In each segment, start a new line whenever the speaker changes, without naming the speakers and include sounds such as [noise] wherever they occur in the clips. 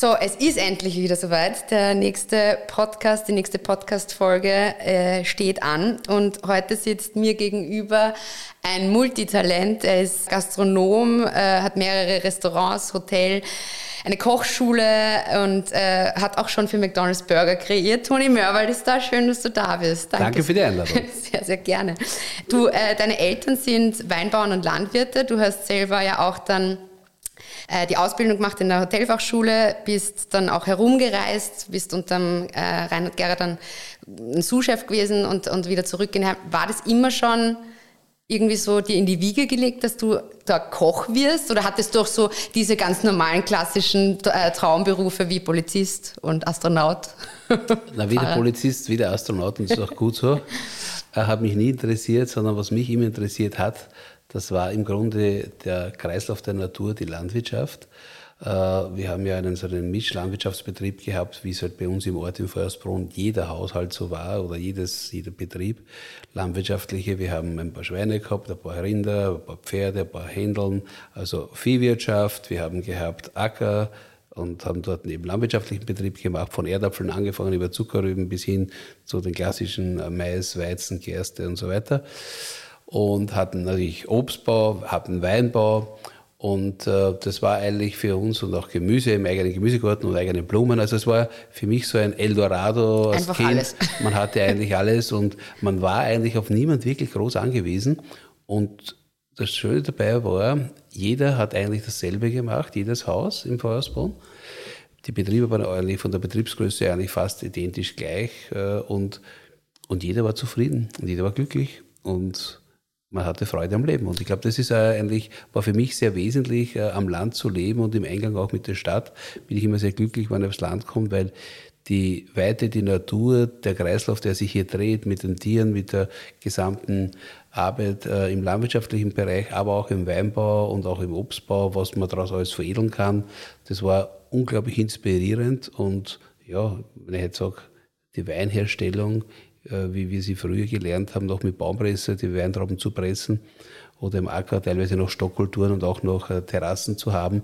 So, es ist endlich wieder soweit. Der nächste Podcast, die nächste Podcast-Folge äh, steht an. Und heute sitzt mir gegenüber ein Multitalent. Er ist Gastronom, äh, hat mehrere Restaurants, Hotel, eine Kochschule und äh, hat auch schon für McDonald's Burger kreiert. Toni Mörwald ist da. Schön, dass du da bist.
Danke, Danke für die [laughs] Einladung.
Sehr, sehr gerne. Du, äh, deine Eltern sind Weinbauern und Landwirte. Du hast selber ja auch dann äh, die Ausbildung gemacht in der Hotelfachschule, bist dann auch herumgereist, bist unter äh, Reinhard Gerhard dann ein Sous-Chef gewesen und, und wieder zurück in War das immer schon irgendwie so dir in die Wiege gelegt, dass du da Koch wirst? Oder hattest du auch so diese ganz normalen klassischen äh, Traumberufe wie Polizist und Astronaut? [laughs]
Na, weder Polizist, weder Astronaut und das ist auch gut so. [laughs] Hat mich nie interessiert, sondern was mich immer interessiert hat, das war im Grunde der Kreislauf der Natur, die Landwirtschaft. Äh, wir haben ja einen so einen Mischlandwirtschaftsbetrieb gehabt, wie es halt bei uns im Ort in Feuersbrunn jeder Haushalt so war oder jedes, jeder Betrieb landwirtschaftliche. Wir haben ein paar Schweine gehabt, ein paar Rinder, ein paar Pferde, ein paar Händeln, also Viehwirtschaft. Wir haben gehabt Acker und haben dort einen landwirtschaftlichen Betrieb gemacht, von Erdapfeln angefangen über Zuckerrüben bis hin zu den klassischen Mais, Weizen, Gerste und so weiter und hatten natürlich Obstbau, hatten Weinbau und äh, das war eigentlich für uns und auch Gemüse im eigenen Gemüsegarten und eigenen Blumen. Also es war für mich so ein Eldorado als
Einfach
Kind.
alles. [laughs]
Man hatte eigentlich alles und man war eigentlich auf niemand wirklich groß angewiesen. Und das Schöne dabei war, jeder hat eigentlich dasselbe gemacht, jedes Haus im Feuersbrunn. Die Betriebe waren eigentlich von der Betriebsgröße eigentlich fast identisch gleich äh, und, und jeder war zufrieden und jeder war glücklich. Und man hatte Freude am Leben. Und ich glaube, das ist eigentlich, war für mich sehr wesentlich, äh, am Land zu leben und im Eingang auch mit der Stadt. Bin ich immer sehr glücklich, wenn man aufs Land kommt, weil die Weite, die Natur, der Kreislauf, der sich hier dreht mit den Tieren, mit der gesamten Arbeit äh, im landwirtschaftlichen Bereich, aber auch im Weinbau und auch im Obstbau, was man daraus alles veredeln kann, das war unglaublich inspirierend. Und ja, wenn ich jetzt sage, die Weinherstellung wie wir sie früher gelernt haben, noch mit Baumpresse die Weintrauben zu pressen oder im Acker teilweise noch Stockkulturen und auch noch äh, Terrassen zu haben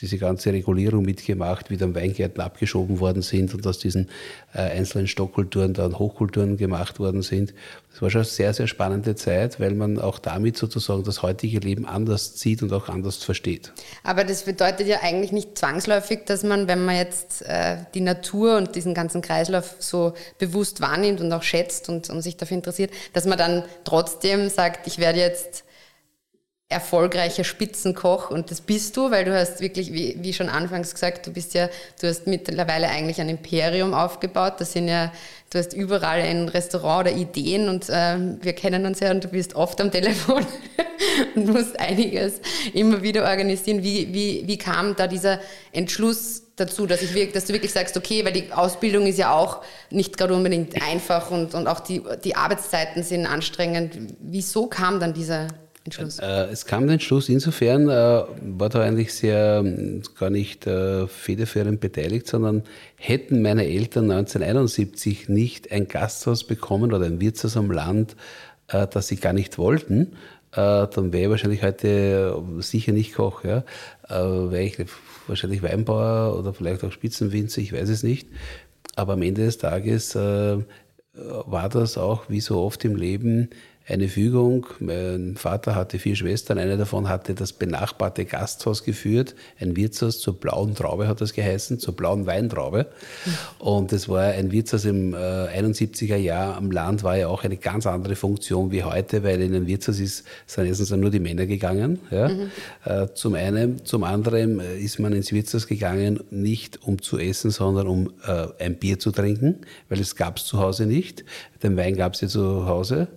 diese ganze Regulierung mitgemacht, wie dann Weingärten abgeschoben worden sind und aus diesen äh, einzelnen Stockkulturen dann Hochkulturen gemacht worden sind. Das war schon eine sehr, sehr spannende Zeit, weil man auch damit sozusagen das heutige Leben anders sieht und auch anders versteht.
Aber das bedeutet ja eigentlich nicht zwangsläufig, dass man, wenn man jetzt äh, die Natur und diesen ganzen Kreislauf so bewusst wahrnimmt und auch schätzt und, und sich dafür interessiert, dass man dann trotzdem sagt, ich werde jetzt erfolgreicher Spitzenkoch und das bist du, weil du hast wirklich, wie, wie schon anfangs gesagt, du bist ja, du hast mittlerweile eigentlich ein Imperium aufgebaut. Das sind ja, du hast überall ein Restaurant oder Ideen und äh, wir kennen uns ja und du bist oft am Telefon [laughs] und musst einiges immer wieder organisieren. Wie, wie, wie kam da dieser Entschluss dazu, dass, ich wirklich, dass du wirklich sagst, okay, weil die Ausbildung ist ja auch nicht gerade unbedingt einfach und, und auch die, die Arbeitszeiten sind anstrengend. Wieso kam dann dieser Entschluss?
Äh, es kam der Entschluss insofern, äh, war da eigentlich sehr ähm, gar nicht äh, federführend beteiligt, sondern hätten meine Eltern 1971 nicht ein Gasthaus bekommen oder ein Wirtshaus am Land, äh, das sie gar nicht wollten, äh, dann wäre ich wahrscheinlich heute sicher nicht Koch. Ja? Äh, wäre ich wahrscheinlich Weinbauer oder vielleicht auch Spitzenwinzer, ich weiß es nicht. aber am Ende des Tages äh, war das auch, wie so oft im Leben, eine Fügung. Mein Vater hatte vier Schwestern, eine davon hatte das benachbarte Gasthaus geführt, ein Wirtshaus zur blauen Traube hat das geheißen, zur blauen Weintraube. Und das war ein Wirtshaus im äh, 71er Jahr am Land, war ja auch eine ganz andere Funktion wie heute, weil in ein Wirtshaus ist, sind erstens nur die Männer gegangen. Ja. Mhm. Äh, zum einen, zum anderen äh, ist man ins Wirtshaus gegangen, nicht um zu essen, sondern um äh, ein Bier zu trinken, weil es gab es zu Hause nicht. Den Wein gab es ja zu Hause.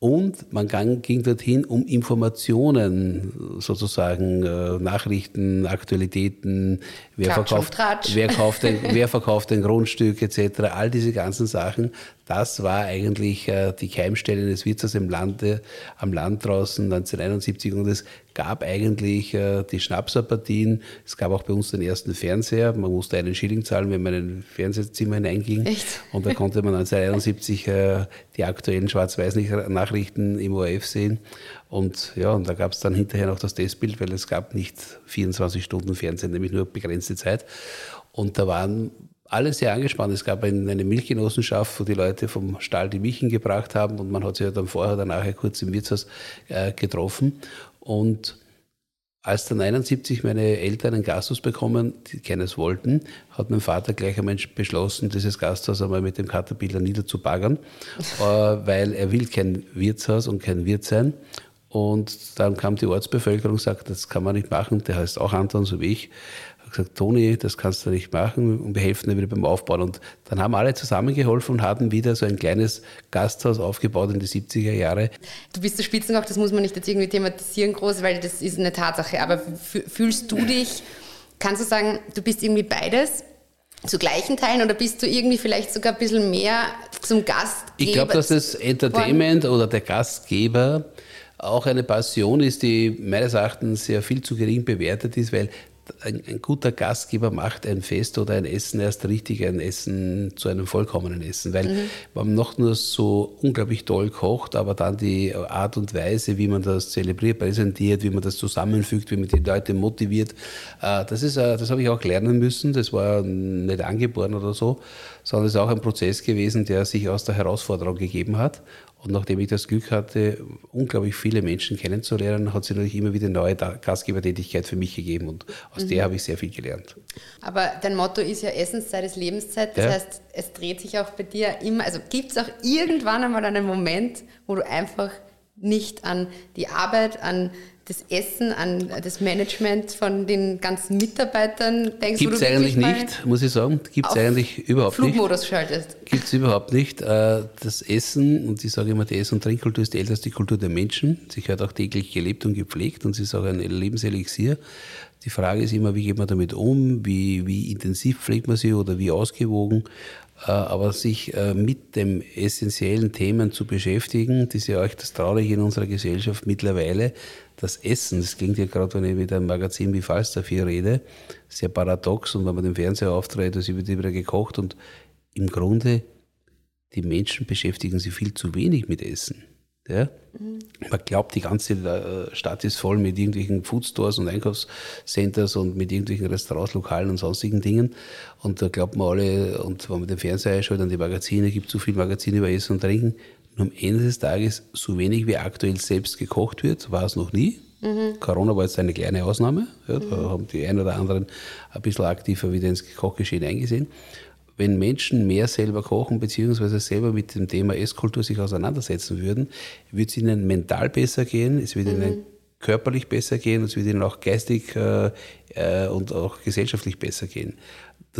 Und man ging dorthin, um Informationen, sozusagen äh, Nachrichten, Aktualitäten, wer verkauft, wer, kauft ein, wer verkauft ein Grundstück etc., all diese ganzen Sachen das war eigentlich äh, die Keimstelle des Wirtshaus im Lande, am Land draußen 1971 und es gab eigentlich äh, die Schnapserpartien. Es gab auch bei uns den ersten Fernseher. Man musste einen Schilling zahlen, wenn man in ein Fernsehzimmer hineinging. Echt? Und da konnte man 1971 äh, die aktuellen Schwarz-Weiß-Nachrichten im ORF sehen. Und ja, und da gab es dann hinterher noch das Testbild, weil es gab nicht 24 Stunden Fernsehen, nämlich nur begrenzte Zeit. Und da waren alles sehr angespannt. Es gab eine Milchgenossenschaft, wo die Leute vom Stall die Milchen gebracht haben und man hat sich ja dann vorher oder nachher kurz im Wirtshaus äh, getroffen. Und als dann 1971 meine Eltern ein Gasthaus bekommen, die keines wollten, hat mein Vater gleich einmal beschlossen, dieses Gasthaus einmal mit dem Caterpillar niederzubaggern, [laughs] äh, weil er will kein Wirtshaus und kein Wirt sein. Und dann kam die Ortsbevölkerung und sagte, das kann man nicht machen, der heißt auch Anton, so wie ich gesagt, Toni, das kannst du nicht machen und wir helfen dir wieder beim Aufbauen. Und dann haben alle zusammengeholfen und hatten wieder so ein kleines Gasthaus aufgebaut in die 70er Jahre.
Du bist der Spitzenkoch, das muss man nicht jetzt irgendwie thematisieren groß, weil das ist eine Tatsache. Aber fühlst du dich, kannst du sagen, du bist irgendwie beides? zu gleichen Teilen oder bist du irgendwie vielleicht sogar ein bisschen mehr zum Gastgeber?
Ich glaube, dass das Entertainment oder der Gastgeber auch eine Passion ist, die meines Erachtens sehr viel zu gering bewertet ist, weil ein, ein, guter Gastgeber macht ein Fest oder ein Essen erst richtig ein Essen zu einem vollkommenen Essen, weil mhm. man noch nur so unglaublich toll kocht, aber dann die Art und Weise, wie man das zelebriert, präsentiert, wie man das zusammenfügt, wie man die Leute motiviert, äh, das ist, äh, das habe ich auch lernen müssen. Das war nicht angeboren oder so, sondern es ist auch ein Prozess gewesen, der sich aus der Herausforderung gegeben hat. Und nachdem ich das Glück hatte, unglaublich viele Menschen kennenzulernen, hat sich natürlich immer wieder neue Gastgebertätigkeit für mich gegeben und aus mhm. der habe ich sehr viel gelernt.
Aber dein Motto ist ja Essenszeit ist Lebenszeit, das ja. heißt, es dreht sich auch bei dir immer, also gibt es auch irgendwann einmal einen Moment, wo du einfach nicht an die Arbeit, an das Essen, an das Management von den ganzen Mitarbeitern
denkst Gibt es eigentlich nicht, muss ich sagen. Gibt es eigentlich überhaupt
Flugmodus nicht. Flugmodus schaltest.
Gibt es überhaupt nicht. Äh, das Essen, und ich sage immer, die Ess- und Trinkkultur ist die älteste Kultur der Menschen. Sie gehört auch täglich gelebt und gepflegt und sie ist auch ein Lebenselixier. Die Frage ist immer, wie geht man damit um, wie, wie intensiv pflegt man sie oder wie ausgewogen. Äh, aber sich äh, mit dem essentiellen Themen zu beschäftigen, das ist ja auch das Traurige in unserer Gesellschaft mittlerweile, das Essen, das klingt ja gerade, wenn ich mit einem Magazin wie Falstaff hier rede, sehr paradox. Und wenn man den Fernseher auftritt, es wird wieder gekocht. Und im Grunde, die Menschen beschäftigen sich viel zu wenig mit Essen. Ja? Mhm. Man glaubt, die ganze äh, Stadt ist voll mit irgendwelchen Foodstores und Einkaufscenters und mit irgendwelchen Restaurants, Lokalen und sonstigen Dingen. Und da glaubt man alle, und wenn man den Fernseher einschaut, an die Magazine, gibt es so viele Magazine über Essen und Trinken, und am Ende des Tages, so wenig wie aktuell selbst gekocht wird, war es noch nie. Mhm. Corona war jetzt eine kleine Ausnahme. Ja, da mhm. haben die einen oder anderen ein bisschen aktiver wieder ins Kochgeschehen eingesehen. Wenn Menschen mehr selber kochen, beziehungsweise selber mit dem Thema Esskultur sich auseinandersetzen würden, würde es ihnen mental besser gehen, es würde mhm. ihnen körperlich besser gehen, es würde ihnen auch geistig äh, äh, und auch gesellschaftlich besser gehen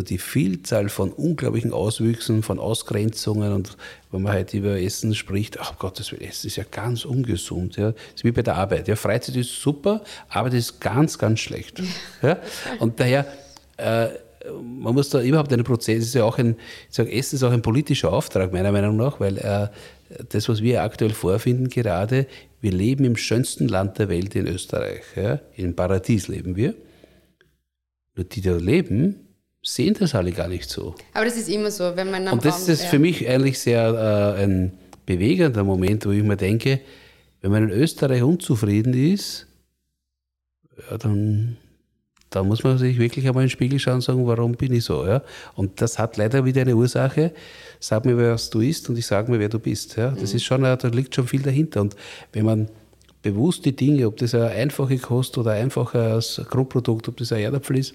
die Vielzahl von unglaublichen Auswüchsen, von Ausgrenzungen und wenn man halt über Essen spricht, ach Gott, das Essen ist ja ganz ungesund. Ja. Das ist wie bei der Arbeit. Ja. Freizeit ist super, Arbeit ist ganz, ganz schlecht. Ja. Und daher, äh, man muss da überhaupt einen Prozess, ist ja auch ein, ich sage, Essen ist auch ein politischer Auftrag, meiner Meinung nach, weil äh, das, was wir aktuell vorfinden, gerade, wir leben im schönsten Land der Welt in Österreich. Ja. Im Paradies leben wir. Nur die da leben, sehen das alle gar nicht so.
Aber das ist immer so, wenn man
Und das Raum, ist ja. für mich eigentlich sehr äh, ein bewegender Moment, wo ich mir denke, wenn man in Österreich unzufrieden ist, ja, dann da muss man sich wirklich einmal in den Spiegel schauen und sagen, warum bin ich so? Ja? Und das hat leider wieder eine Ursache. Sag mir, was du isst und ich sage mir, wer du bist. Ja? Das mhm. ist schon, da liegt schon viel dahinter. Und wenn man bewusst die Dinge, ob das eine einfache Kost oder ein einfaches Grundprodukt, ob das ein Erdapfel ist,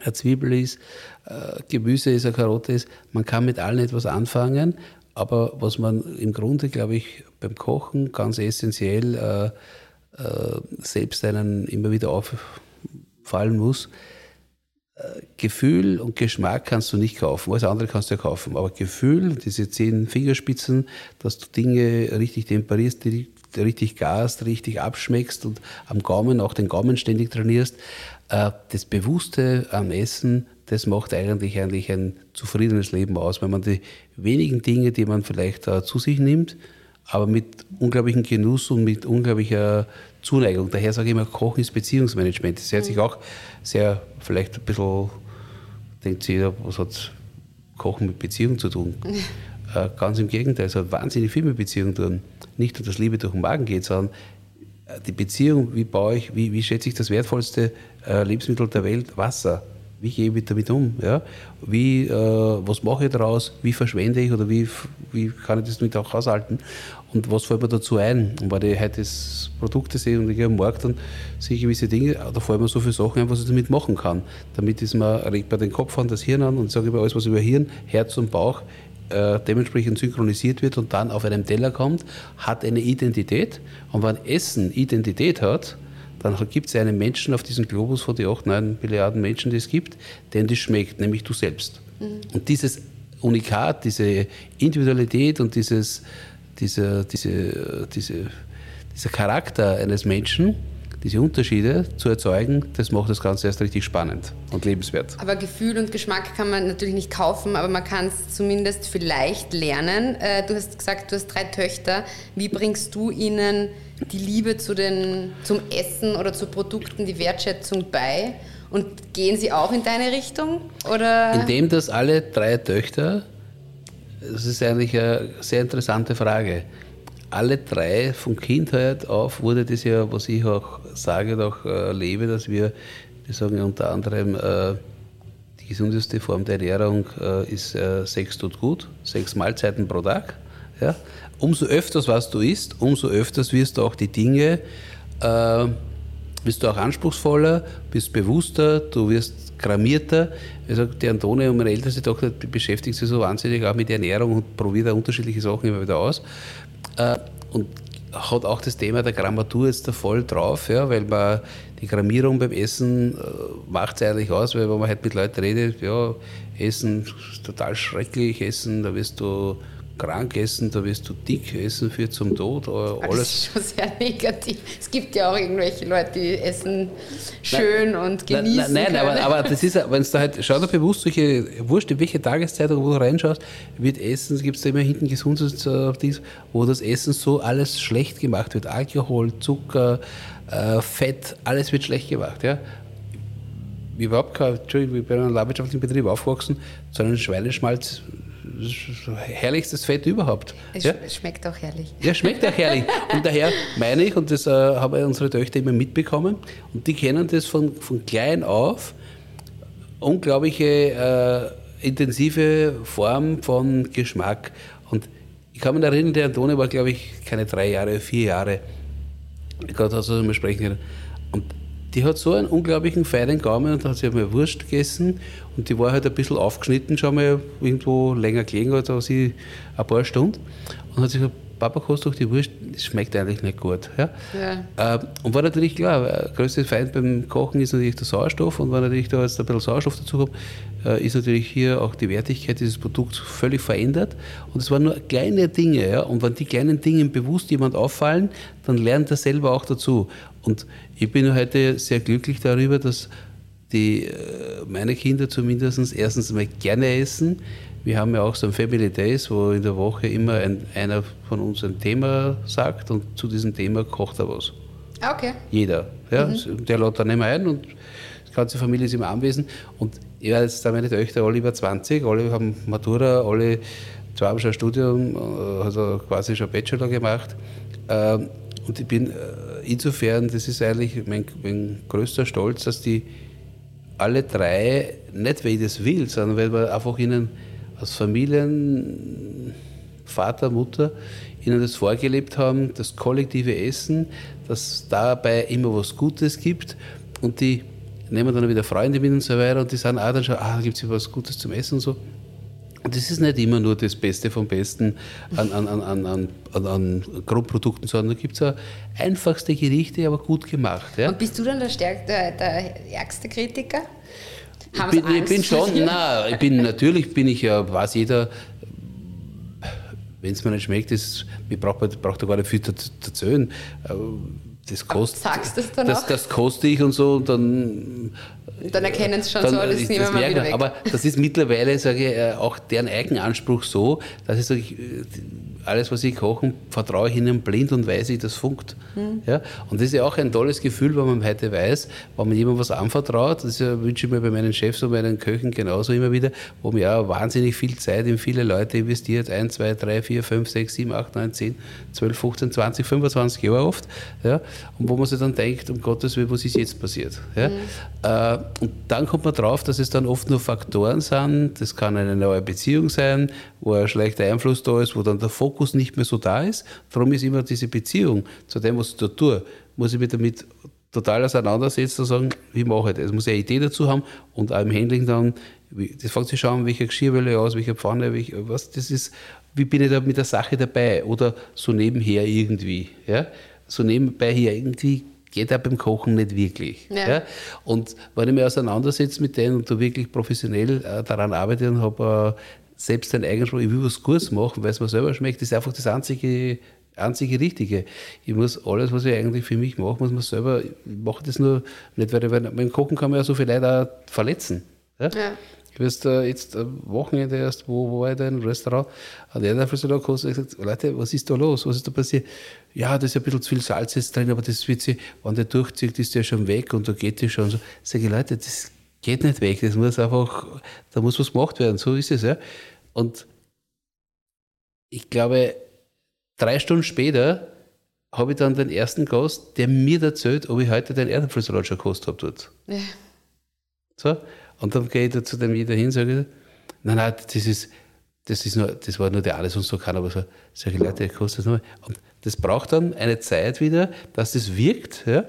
eine Zwiebel ist, äh, Gemüse ist, eine Karotte ist, man kann mit allen etwas anfangen, aber was man im Grunde, glaube ich, beim Kochen ganz essentiell äh, äh, selbst einen immer wieder auffallen muss, äh, Gefühl und Geschmack kannst du nicht kaufen, alles andere kannst du ja kaufen. Aber Gefühl, diese zehn Fingerspitzen, dass du Dinge richtig temperierst, richtig gast, richtig abschmeckst und am Gaumen auch den Gaumen ständig trainierst, äh, das Bewusste am Essen, das macht eigentlich, eigentlich ein zufriedenes Leben aus, wenn man die wenigen Dinge, die man vielleicht zu sich nimmt, aber mit unglaublichem Genuss und mit unglaublicher Zuneigung. Daher sage ich immer, Kochen ist Beziehungsmanagement. Das hört sich mhm. auch sehr, vielleicht ein bisschen, denkt sich jeder, was hat Kochen mit Beziehung zu tun? [laughs] äh, ganz im Gegenteil, es hat wahnsinnig viel mit Beziehung zu tun. Nicht nur, dass Liebe durch den Magen geht, sondern äh, die Beziehung, wie baue ich, wie, wie schätze ich das wertvollste äh, Lebensmittel der Welt, Wasser wie gehe ich damit um? Ja? Wie, äh, was mache ich daraus? Wie verschwende ich oder wie, wie kann ich das damit auch aushalten? Und was fällt mir dazu ein? Und wenn ich heute das Produkte sehe und ich gehe am Markt, dann sehe ich gewisse Dinge, da fallen mir so viele Sachen ein, was ich damit machen kann. Damit ist man, regt man den Kopf an, das Hirn an und sage über alles, was über Hirn, Herz und Bauch äh, dementsprechend synchronisiert wird und dann auf einem Teller kommt, hat eine Identität. Und wenn Essen Identität hat, dann gibt es einen Menschen auf diesem Globus von den 8, 9 Milliarden Menschen, die es gibt, denen das schmeckt, nämlich du selbst. Mhm. Und dieses Unikat, diese Individualität und dieses, diese, diese, diese, dieser Charakter eines Menschen, diese Unterschiede zu erzeugen, das macht das Ganze erst richtig spannend und lebenswert.
Aber Gefühl und Geschmack kann man natürlich nicht kaufen, aber man kann es zumindest vielleicht lernen. Äh, du hast gesagt, du hast drei Töchter. Wie bringst du ihnen die Liebe zu den, zum Essen oder zu Produkten, die Wertschätzung bei? Und gehen sie auch in deine Richtung? Oder?
Indem das alle drei Töchter, das ist eigentlich eine sehr interessante Frage alle drei von Kindheit auf wurde das ja, was ich auch sage und auch äh, lebe, dass wir, wir sagen unter anderem, äh, die gesundeste Form der Ernährung äh, ist äh, Sex tut gut, sechs Mahlzeiten pro Tag. Ja? Umso öfters was du isst, umso öfters wirst du auch die Dinge, äh, bist du auch anspruchsvoller, bist bewusster, du wirst grammierter. Also die Antonia, meine älteste Tochter, beschäftigt sich so wahnsinnig auch mit Ernährung und probiert da unterschiedliche Sachen immer wieder aus. Äh, und hat auch das Thema der Grammatur jetzt da voll drauf, ja, weil man die Grammierung beim Essen äh, macht es eigentlich aus, weil wenn man halt mit Leuten redet, ja, Essen ist total schrecklich, Essen, da wirst du krank essen, da wirst du dick essen, führt zum Tod. Alles.
Das ist schon sehr negativ. Es gibt ja auch irgendwelche Leute, die essen schön nein, und genießen.
Nein, nein, aber, aber, das ist, wenn es da halt, schau dir bewusst, solche, wurscht, in welche Tageszeit wo du reinschaust, wird Essen, gibt es da immer hinten gesundes, wo das Essen so alles schlecht gemacht wird. Alkohol, Zucker, äh, Fett, alles wird schlecht gemacht. Ja? überhaupt kein, Entschuldigung, ich bin in einem landwirtschaftlichen Betrieb aufgewachsen, sondern Schweineschmalz herrlichstes Fett überhaupt.
Es ja? schmeckt auch herrlich.
Ja, schmeckt auch herrlich. Und daher meine ich, und das äh, haben unsere Töchter immer mitbekommen, und die kennen das von, von klein auf, unglaubliche äh, intensive Form von Geschmack. Und ich kann mich erinnern, der Antone war, glaube ich, keine drei Jahre, vier Jahre. Gott hat so mal sprechen können. Die hat so einen unglaublichen feinen Gaumen und dann hat sie einmal Wurst gegessen und die war halt ein bisschen aufgeschnitten, schon mal irgendwo länger gelegen als sie ein paar Stunden und hat sich gesagt, Papa, kostet doch die Wurst, das schmeckt eigentlich nicht gut. Ja? ja. Ähm, und war natürlich klar, der größte Feind beim Kochen ist natürlich der Sauerstoff und wenn natürlich da jetzt ein bisschen Sauerstoff dazu kommt, äh, ist natürlich hier auch die Wertigkeit dieses Produkts völlig verändert. Und es waren nur kleine Dinge. Ja? Und wenn die kleinen Dinge bewusst jemand auffallen, dann lernt er selber auch dazu. Und ich bin heute sehr glücklich darüber, dass die, äh, meine Kinder zumindest erstens mal gerne essen. Wir haben ja auch so ein Family Days, wo in der Woche immer ein, einer von uns ein Thema sagt und zu diesem Thema kocht er was.
Ah, okay.
Jeder. Ja? Mhm. Der lädt dann immer ein und die ganze Familie ist immer anwesend. Und ja, jetzt da meine Töchter alle über 20, alle haben Matura, alle zwei haben schon ein Studium, äh, also quasi schon Bachelor gemacht. Ähm, und ich bin äh, insofern, das ist eigentlich mein, mein größter Stolz, dass die alle drei, nicht weil ich das will, sondern weil wir einfach ihnen als Familien, Vater, Mutter, ihnen das vorgelebt haben, das kollektive Essen, dass dabei immer was Gutes gibt und die nehmen dann wieder Freunde mit und so weiter und die sagen auch dann schon, ah, da gibt es was Gutes zum Essen und so. Das ist nicht immer nur das Beste vom Besten an, an, an, an, an, an Grundprodukten, sondern da gibt es auch einfachste Gerichte, aber gut gemacht. Ja.
Und bist du dann der, stärk, der, der ärgste Kritiker?
Haben ich bin, ich bin schon, [laughs] nein, ich bin, natürlich bin ich ja, weiß jeder, wenn es mir nicht schmeckt, ist, ich brauche brauch da gar nicht viel zu erzählen. Das kostet,
Sagst du es dann
das, das koste ich und so und dann
dann erkennen sie schon dann so, das nehmen wir mal wieder weg.
Aber das ist mittlerweile, sage ich, äh, auch deren Eigenanspruch so, dass ich sage, alles, was sie kochen, vertraue ich ihnen blind und weiß ich, das funkt. Mhm. Ja? Und das ist ja auch ein tolles Gefühl, wenn man heute weiß, wenn man jemandem was anvertraut, das wünsche ich mir bei meinen Chefs und meinen Köchen genauso immer wieder, wo man ja wahnsinnig viel Zeit in viele Leute investiert, 1, 2, 3, 4, 5, 6, 7, 8, 9, 10, 12, 15, 20, 25 Jahre oft. Ja? Und wo man sich dann denkt, um Gottes Willen, was ist jetzt passiert? Ja? Mhm. Äh, und dann kommt man drauf, dass es dann oft nur Faktoren sind. Das kann eine neue Beziehung sein, wo ein schlechter Einfluss da ist, wo dann der Fokus nicht mehr so da ist. Darum ist immer diese Beziehung zu dem, was ich da tue, muss ich mich damit total auseinandersetzen und sagen, wie mache ich das? Ich muss eine Idee dazu haben und auch im Handling dann, das fängt sich schauen, welche Geschirrwelle aus, welche Pfanne, welche, was, das ist, wie bin ich da mit der Sache dabei? Oder so nebenher irgendwie, ja? So nebenbei hier irgendwie geht auch beim Kochen nicht wirklich. Ja. ja. Und wenn ich mich auseinandersetze mit denen und da wirklich professionell äh, daran arbeite und habe äh, selbst einen eigenen Spruch, ich will was Gutes machen, weil es mir selber schmeckt, ist einfach das einzige, einzige Richtige. Ich muss alles, was ich eigentlich für mich mache, muss man selber, ich mache das nur nicht, weil, weil beim Kochen kann man ja so viel Leute auch verletzen. Ja? ja. Ich weiß äh, jetzt am Wochenende erst, wo, wo war ich da im Restaurant, hat er dafür so da gekostet und gesagt, Leute, was ist da los? Was ist da passiert? Ja, da ist ein bisschen zu viel Salz jetzt drin, aber das wird sie, wenn der durchzieht, ist der schon weg und da geht die schon so. Sag ich, Leute, das geht nicht weg, das muss einfach, da muss was gemacht werden, so ist es, ja. Und ich glaube, drei Stunden später habe ich dann den ersten Gast, der mir erzählt, ob ich heute den Erdäpfelsalat schon gekostet habe dort. Ja. So, und dann gehe ich da zu dem jeder hin und sage, nein, nein, das ist, das ist nur, das war nur der alles und so kann, aber so, solche Leute kostet das nur. Und das braucht dann eine Zeit wieder, dass das wirkt, ja.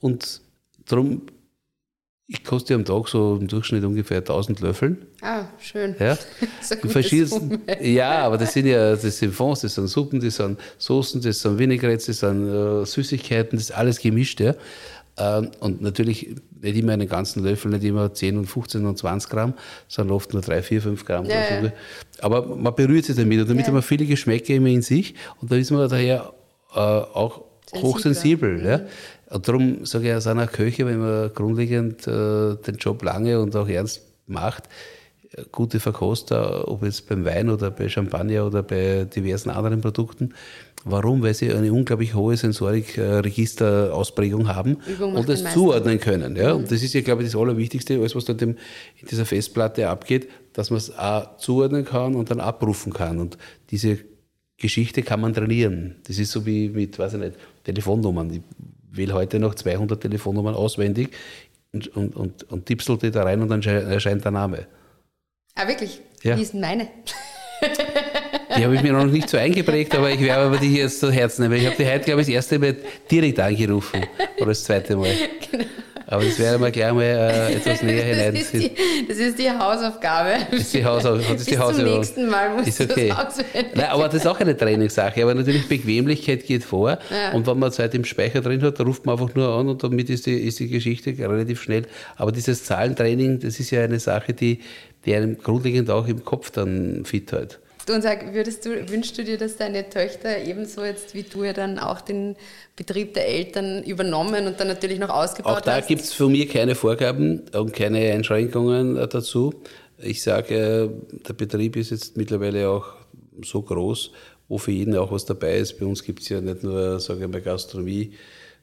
Und darum, ich koste am Tag so im Durchschnitt ungefähr 1000 Löffeln.
Ah, schön.
Ja, [laughs] verschiedensten, ja aber das sind ja das sind Fonds, das sind Suppen, das sind Soßen, das sind Vinaigrettes, das sind äh, Süßigkeiten, das ist alles gemischt. Ja. Ähm, und natürlich nicht immer einen ganzen Löffel, nicht immer 10 und 15 und 20 Gramm, sondern oft nur 3, 4, 5 Gramm. Ja, ja. Aber man berührt sich damit und damit ja. hat man viele Geschmäcke immer in sich und da ist man daher äh, auch hochsensibel. Ja. Und darum sage ich aus einer Köche, wenn man grundlegend äh, den Job lange und auch ernst macht, äh, gute Verkoster, ob jetzt beim Wein oder bei Champagner oder bei diversen anderen Produkten, Warum? Weil sie eine unglaublich hohe Sensorik-Registerausprägung haben Übung und es zuordnen können. Ja? Mhm. Und das ist ja, glaube ich, das Allerwichtigste, alles, was dann in dieser Festplatte abgeht, dass man es zuordnen kann und dann abrufen kann. Und diese Geschichte kann man trainieren. Das ist so wie mit, weiß ich nicht, Telefonnummern. Ich wähle heute noch 200 Telefonnummern auswendig und, und, und, und tippsel die da rein und dann erscheint der Name.
Ah, wirklich? Ja. Ist denn meine? [laughs]
Die habe ich mir noch nicht so eingeprägt, aber ich werde aber die jetzt zu Herzen nehmen. Ich habe die heute, glaube ich, das erste Mal direkt angerufen. Oder das zweite Mal. [laughs] Genau. Aber das werden wir gleich mal äh, [laughs] etwas näher hinein.
Das ist, die, das ist die Hausaufgabe.
Das ist die Hausaufgabe. Das ist die Hausaufgabe.
Zum nächsten Mal musst ist okay.
Nein, aber das ist auch eine Trainingssache. Aber natürlich Bequemlichkeit geht vor. Ja. Und wenn man Zeit im Speicher drin hat, ruft man einfach nur an und damit ist die, ist die Geschichte relativ schnell. Aber dieses Zahlentraining, das ist ja eine Sache, die, die einem grundlegend auch im Kopf dann fit hält.
Und sag, würdest du, wünschst du dir, dass deine Töchter ebenso jetzt wie du ja dann auch den Betrieb der Eltern übernommen und dann natürlich noch ausgebaut
Auch da gibt es von mir keine Vorgaben und keine Einschränkungen äh, dazu. Ich sage, der Betrieb ist jetzt mittlerweile auch so groß, wo für jeden auch was dabei ist. Bei uns gibt es ja nicht nur, sage ich mal, Gastronomie,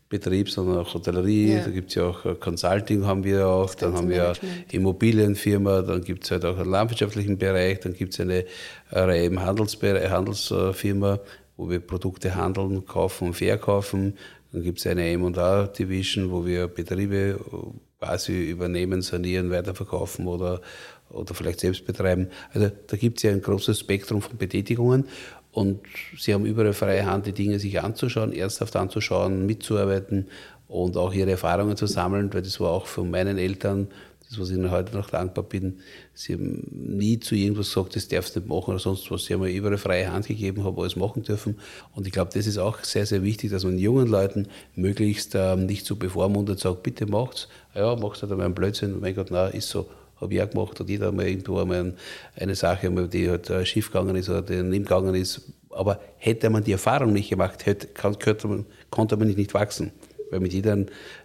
Betrieb, sondern auch Hotellerie, ja. da gibt es ja auch äh, Consulting haben wir auch, das dann haben wir Immobilienfirma, dann gibt es halt auch einen landwirtschaftlichen Bereich, dann gibt es eine Reihe im Handelsbereich, Handelsfirma, wo wir Produkte handeln, kaufen und verkaufen. Dann gibt es eine M&A-Division, wo wir Betriebe, quasi übernehmen, sanieren, weiterverkaufen oder, oder vielleicht selbst betreiben. Also da gibt es ja ein großes Spektrum von Betätigungen und sie haben überall freie Hand, die Dinge sich anzuschauen, ernsthaft anzuschauen, mitzuarbeiten und auch ihre Erfahrungen zu sammeln, weil das war auch von meinen Eltern das, was ich Ihnen heute noch dankbar bin, Sie haben nie zu irgendwas gesagt, das darfst du nicht machen oder sonst was. Sie haben mir überall freie Hand gegeben, habe alles machen dürfen. Und ich glaube, das ist auch sehr, sehr wichtig, dass man jungen Leuten möglichst ähm, nicht so bevormundet sagt, bitte macht's. Ja, macht's halt einmal einen Blödsinn. Mein Gott, nein, ist so. Habe ich auch gemacht. Hat jeder mal irgendwo einmal eine Sache, die halt äh, schief gegangen ist oder die gegangen ist. Aber hätte man die Erfahrung nicht gemacht, hätte, konnte, man, konnte man nicht wachsen. Weil mit jeder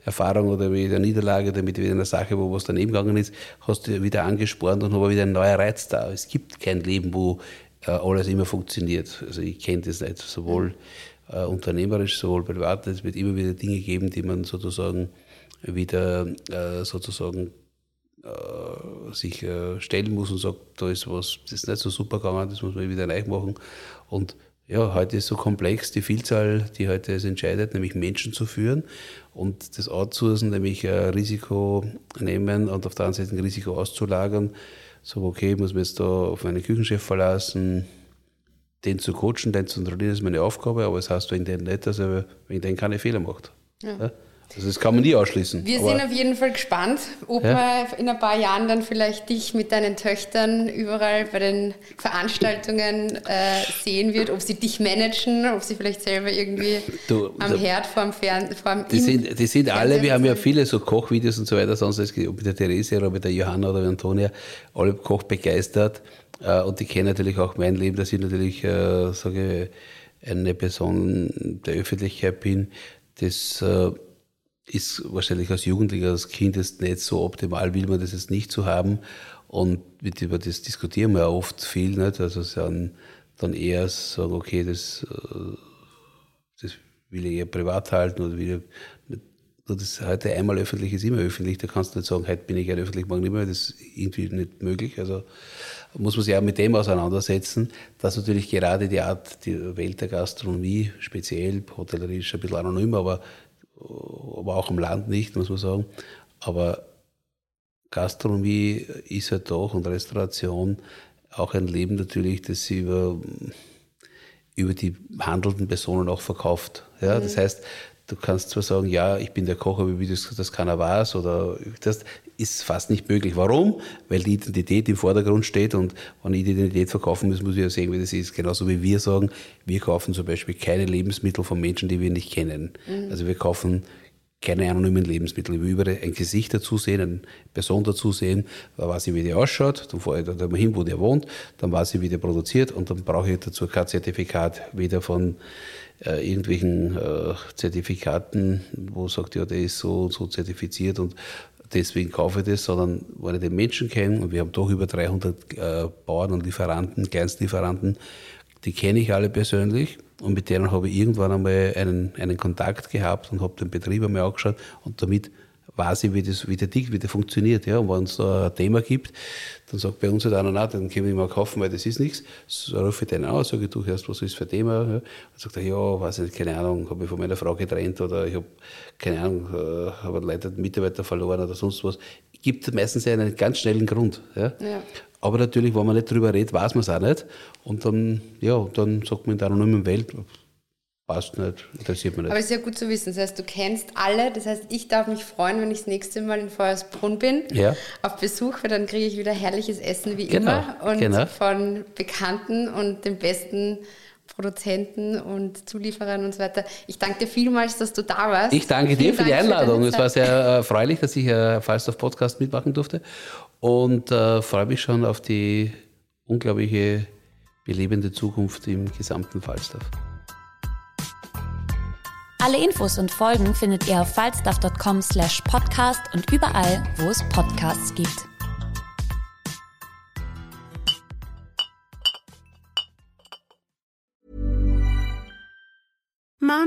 Erfahrung oder mit jeder Niederlage oder mit einer Sache, wo was daneben gegangen ist, hast du wieder angespornt und habe wieder ein neuer Reiz da. Es gibt kein Leben, wo äh, alles immer funktioniert. Also ich kenne das nicht, sowohl äh, unternehmerisch, sowohl privat. Es wird immer wieder Dinge geben, die man sozusagen wieder sozusagen sich äh, stellen muss und sagt, da ist was, das ist nicht so super gegangen, das muss man wieder neu machen. Und ja, heute ist so komplex die Vielzahl, die heute es entscheidet, nämlich Menschen zu führen und das Outsourcen, nämlich ein Risiko nehmen und auf der anderen Seite ein Risiko auszulagern. So, okay, muss man jetzt da auf meinen Küchenchef verlassen, den zu coachen, den zu kontrollieren, ist meine Aufgabe, aber es das heißt wegen den nicht, dass er wegen den keine Fehler macht. Ja. Ja? Also das kann man nie ausschließen.
Wir sind auf jeden Fall gespannt, ob ja? man in ein paar Jahren dann vielleicht dich mit deinen Töchtern überall bei den Veranstaltungen äh, sehen wird, ob sie dich managen, ob sie vielleicht selber irgendwie du, am da, Herd vorm Fern vorm
die, sind, die sind alle, wir haben ja viele so Kochvideos und so weiter, sonst ob mit der Therese oder mit der Johanna oder mit Antonia, alle Koch begeistert äh, und die kennen natürlich auch mein Leben, dass ich natürlich, äh, sage eine Person der Öffentlichkeit bin, das äh, ist wahrscheinlich als Jugendlicher, als Kind jetzt nicht so optimal, will man das jetzt nicht so haben. Und über das diskutieren wir oft viel, nicht? Also dann, dann eher sagen, okay, das, äh, das will ich eher privat halten oder will ich, das heute einmal öffentlich ist immer öffentlich. Da kannst du nicht sagen, heute bin ich ein öffentlich, morgen nicht mehr. Das ist irgendwie nicht möglich. Also muss man sich auch mit dem auseinandersetzen, dass natürlich gerade die Art, die Welt der Gastronomie, speziell Hotellerie ist ein bisschen anonym, aber aber auch im Land nicht, muss man sagen. Aber Gastronomie ist halt doch und Restauration auch ein Leben natürlich, das sie über, über die handelnden Personen auch verkauft. Ja, mhm. Das heißt, du kannst zwar sagen, ja, ich bin der Koch, aber wie das, das keiner weiß oder das ist fast nicht möglich. Warum? Weil die Identität im Vordergrund steht und wenn ich die Identität verkaufen muss, muss ich ja sehen, wie das ist. Genauso wie wir sagen, wir kaufen zum Beispiel keine Lebensmittel von Menschen, die wir nicht kennen. Mhm. Also wir kaufen keine anonymen Lebensmittel. Ich will überall ein Gesicht dazu sehen, eine Person dazu sehen, da weiß ich, wie die ausschaut, dann fahre ich da mal hin, wo der wohnt, dann weiß ich, wie der produziert. Und dann brauche ich dazu kein Zertifikat, weder von äh, irgendwelchen äh, Zertifikaten, wo sagt, ja, der ist so und so zertifiziert und deswegen kaufe ich das, sondern wenn ich den Menschen kenne, und wir haben doch über 300 äh, Bauern und Lieferanten, Kleinstlieferanten, die kenne ich alle persönlich und mit denen habe ich irgendwann einmal einen, einen Kontakt gehabt und habe den Betrieb einmal angeschaut und damit weiß ich, wie, das, wie der tickt, wie der funktioniert. Ja. Und wenn es da ein Thema gibt, dann sagt bei uns halt einer, nein, dann können wir mal kaufen, weil das ist nichts. So rufe ich den an, sage ich, du hörst, was ist für ein Thema? Ja. Dann sagt er, ja, weiß ich keine Ahnung, habe ich von meiner Frau getrennt oder ich habe, keine Ahnung, äh, habe leider einen Mitarbeiter verloren oder sonst was. Gibt meistens einen ganz schnellen Grund. Ja. ja. Aber natürlich, wenn man nicht drüber redet, weiß man es auch nicht. Und dann, ja, dann sagt man in der anonymen Welt, passt nicht, interessiert mich nicht.
Aber es ist ja gut zu wissen. Das heißt, du kennst alle. Das heißt, ich darf mich freuen, wenn ich das nächste Mal in Feuersbrunn bin, ja. auf Besuch, weil dann kriege ich wieder herrliches Essen wie genau, immer und genau. von Bekannten und den besten Produzenten und Zulieferern und so weiter. Ich danke dir vielmals, dass du da warst.
Ich danke dir für die Einladung. Für es war sehr erfreulich, dass ich äh, Falstaff Podcast mitmachen durfte und äh, freue mich schon auf die unglaubliche belebende Zukunft im gesamten Falstaff.
Alle Infos und Folgen findet ihr auf falstaff.com slash podcast und überall, wo es Podcasts gibt.